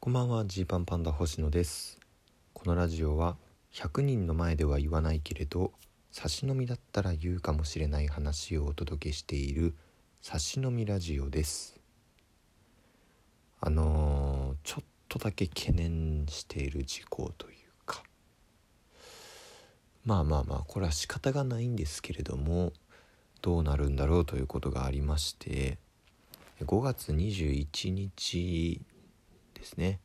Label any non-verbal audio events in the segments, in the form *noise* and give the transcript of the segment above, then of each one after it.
こんばんはジーパンパンダ星野です。このラジオは100人の前では言わないけれど差し飲みだったら言うかもしれない話をお届けしている差し飲みラジオです。あのー、ちょっとだけ懸念している事項というか。まあまあまあこれは仕方がないんですけれどもどうなるんだろうということがありまして5月21日ですね。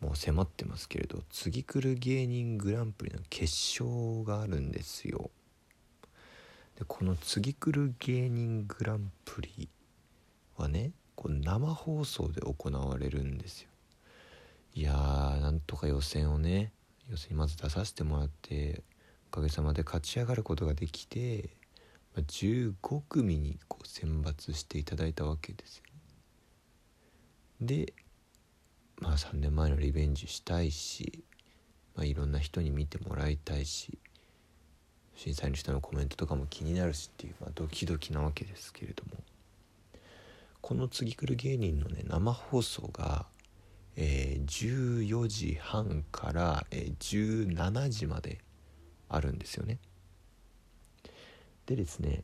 もう迫ってますけれど次来る芸人グランプリの決勝があるんですよ。でこの次来る芸人グランプリはねこう生放送で行われるんですよ。いやーなんとか予選をね予選にまず出させてもらっておかげさまで勝ち上がることができて15組にこう選抜していただいたわけですよ。ねでまあ3年前のリベンジしたいし、まあ、いろんな人に見てもらいたいし審査員の人のコメントとかも気になるしっていう、まあ、ドキドキなわけですけれどもこの次来る芸人のね生放送が、えー、14時半から、えー、17時まであるんですよね。でですね、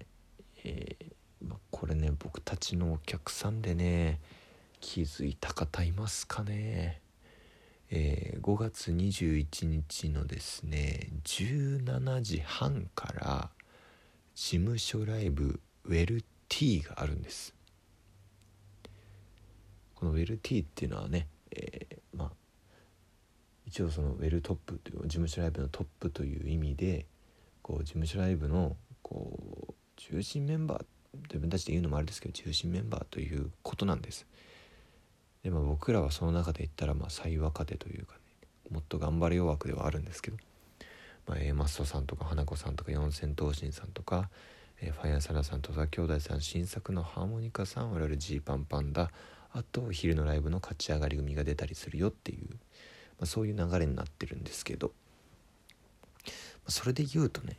えー、まあ、これね僕たちのお客さんでね気づいた方いますかね？えー、5月21日のですね17時半から事務所ライブウェルティーがあるんです。このウェルティーっていうのはね、えー、まあ一応そのウェルトップという事務所ライブのトップという意味でこう事務所ライブのこう中心メンバー自分たちで言うのもあれですけど中心メンバーということなんです。で、まあ、僕らはその中で言ったらまあ最若手というかねもっと頑張れよ枠ではあるんですけど、まあ、A マストさんとか花子さんとか四千頭身さんとか、えー、ファイヤーサラさん戸田兄弟さん新作のハーモニカさん我々ジーパンパンダあと昼のライブの勝ち上がり組が出たりするよっていう、まあ、そういう流れになってるんですけど、まあ、それで言うとね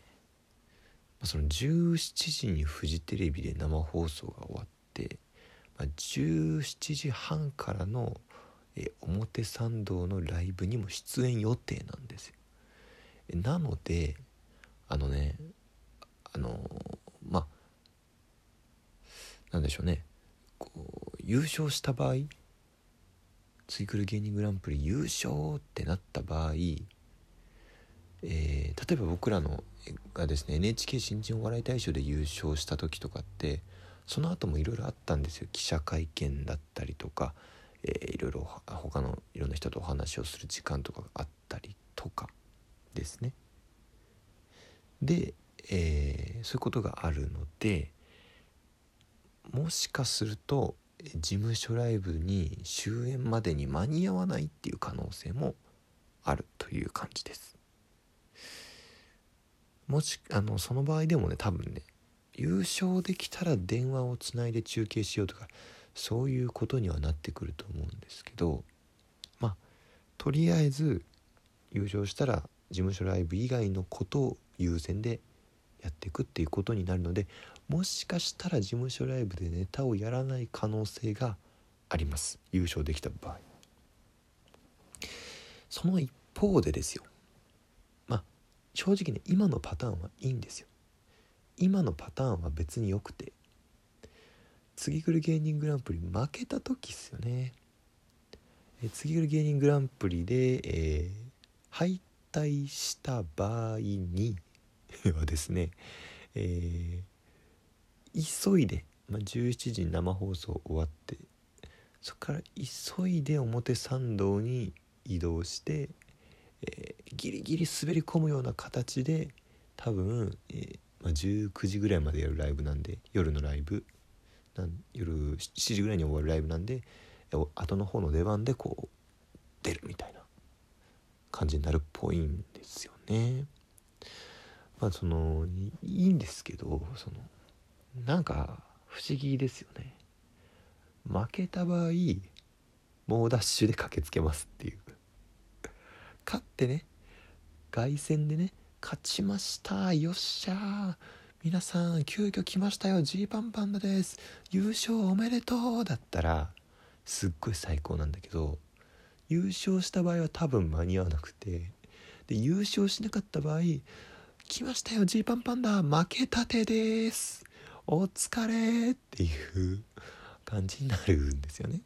その17時にフジテレビで生放送が終わって、17時半からのえ表参道のライブにも出演予定なんですよ。なのであのねあのまあなんでしょうねこう優勝した場合ツイクル芸人グランプリ優勝ってなった場合えー、例えば僕らのがですね NHK 新人お笑い大賞で優勝した時とかってその後もいろいろあったんですよ記者会見だったりとか、えー、いろいろ他のいろんな人とお話をする時間とかがあったりとかですねで、えー、そういうことがあるのでもしかすると事務所ライブに終演までに間に合わないっていう可能性もあるという感じです。もしあのその場合でもね多分ね優勝できたら電話をつないで中継しようとかそういうことにはなってくると思うんですけどまあとりあえず優勝したら事務所ライブ以外のことを優先でやっていくっていうことになるのでもしかしたら事務所ライブでネタをやらない可能性があります。優勝できた場合。その一方でですよ。まあ正直ね今のパターンはいいんですよ。今のパターンは別に良くて。次来る芸人グランプリ負けた時っすよね。え次来る芸人グランプリで、えー、敗退した場合に *laughs* はですね、えー、急いで、まあ、17時に生放送終わってそこから急いで表参道に移動してえー、ギリギリ滑り込むような形で多分、えー、まあ、19時ぐらいまでやるライブなんで夜のライブ夜7時ぐらいに終わるライブなんで後の方の出番でこう出るみたいな感じになるっぽいんですよね。まあそのいいんですけどそのなんか不思議ですよね。負けた場合猛ダッシュで駆けつけますっていう勝ってね凱旋でね勝ちました。よっしゃー。皆さん急遽来ましたよ。ジーパンパンダです。優勝おめでとう。だったらすっごい最高なんだけど優勝した場合は多分間に合わなくてで優勝しなかった場合「来ましたよジーパンパンダ。負けたてです。お疲れ!」っていう感じになるんですよね。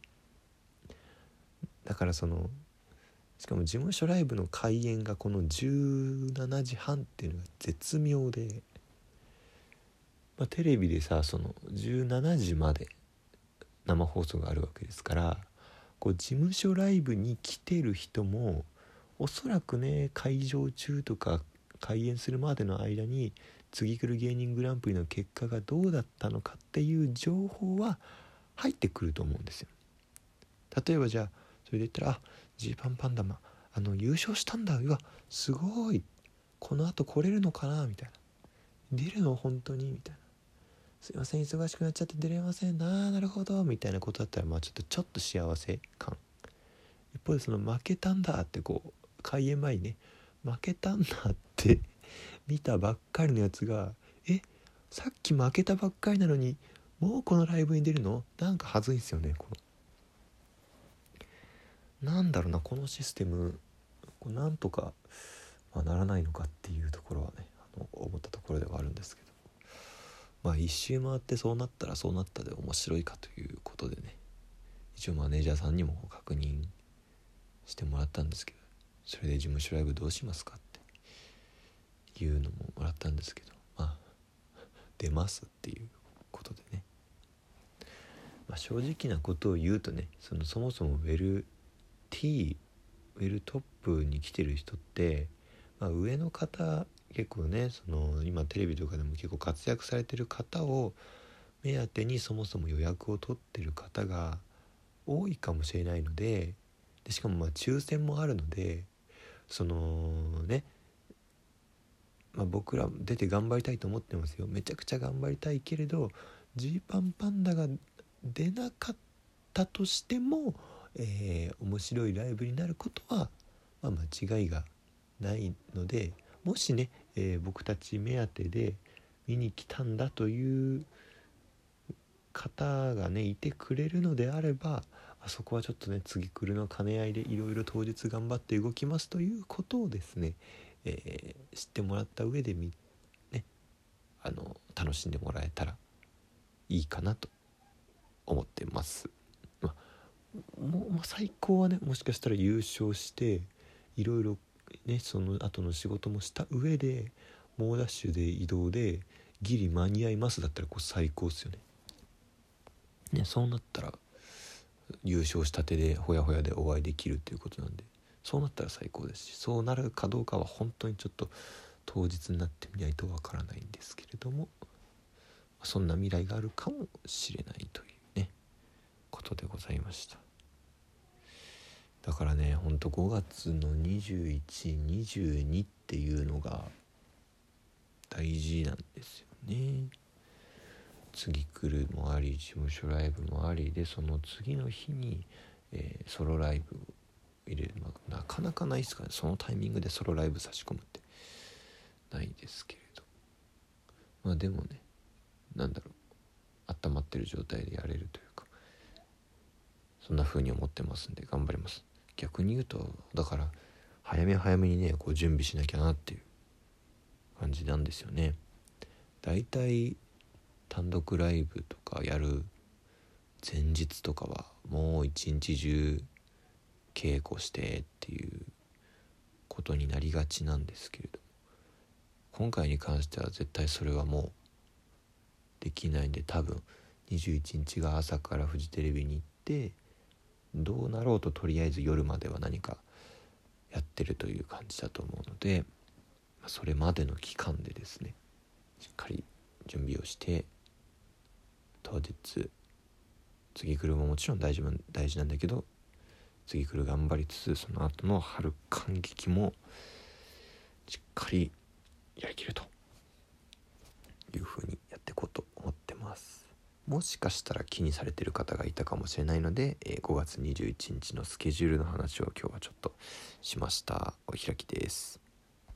だからそのしかも事務所ライブの開演がこの17時半っていうのが絶妙で、まあ、テレビでさその17時まで生放送があるわけですからこう事務所ライブに来てる人もおそらくね会場中とか開演するまでの間に次来る芸人グランプリの結果がどうだったのかっていう情報は入ってくると思うんですよ。例えばじゃあそれで言ったら「あジーパンパンダマあの優勝したんだうわすごい。このあと来れるのかな」みたいな「出るの本当に」みたいな「すいません忙しくなっちゃって出れませんな。あなるほど」みたいなことだったらまあちょっとちょっと幸せ感。一方でその負けたんだってこう開演前にね負けたんだって *laughs* 見たばっかりのやつがえ？さっき負けたばっかりなのにもうこのライブに出るの？なんかはずいんすよねこの。なんだろうなこのシステムこうなんとか、まあ、ならないのかっていうところはねあの思ったところではあるんですけど。まあ一周回ってそうなったらそうなったで面白いかということでね。一応マネージャーさんにも確認してもらったんですけどそれで事務所ライブどうしますかっていうのももらったんですけどまあ *laughs* 出ますっていうことでね、まあ、正直なことを言うとねそのそもそもウェル T ウェルトップに来てる人って、まあ、上の方結構ねその今テレビとかでも結構活躍されてる方を目当てにそもそも予約を取ってる方が多いかもしれないのででしかもまあ抽選もあるのでそのね、まあ、僕ら出て頑張りたいと思ってますよ。めちゃくちゃ頑張りたいけれどジーパンパンダが出なかったとしても、えー、面白いライブになることは、まあ、間違いがないのでもしね、えー、僕たち目当てで見に来たんだという方がねいてくれるのであればあそこはちょっとね次来るの兼ね合いでいろいろ当日頑張って動きますということをですね、えー、知ってもらった上でみ、ね、あの楽しんでもらえたらいいかなと思ってます。もう、最高はねもしかしたら優勝していろいろねその後の仕事もした上で猛ダッシュで移動でギリ間に合いますだったらこう最高っすよね。ねそうなったら優勝したてでほやほやでお会いできるということなんでそうなったら最高ですしそうなるかどうかは本当にちょっと当日になってみないとわからないんですけれどもそんな未来があるかもしれないというねことでございましただからねほんと5月の2122っていうのが大事なんですよね。次来るもあり事務所ライブもありでその次の日に、えー、ソロライブを入れる、まあ、なかなかないですかね。そのタイミングでソロライブ差し込むってないですけれど。まあでもねなんだろう。温まってる状態でやれるというかそんな風に思ってますんで頑張ります。逆に言うとだから早め早めにねこう準備しなきゃなっていう感じなんですよね。だいたい単独ライブとかやる前日とかはもう一日中稽古してっていうことになりがちなんですけれど今回に関しては絶対それはもうできないんで多分21日が朝からフジテレビに行ってどうなろうととりあえず夜までは何かやってるという感じだと思うのでそれまでの期間でですねしっかり準備をして当日次来るももちろん大事大事なんだけど次来る頑張りつつその後の春感激もしっかりやりきるというふうにやっていこうと思ってます。もしかしたら気にされてる方がいたかもしれないので、え5月21日のスケジュールの話を今日はちょっとしました。お開きです。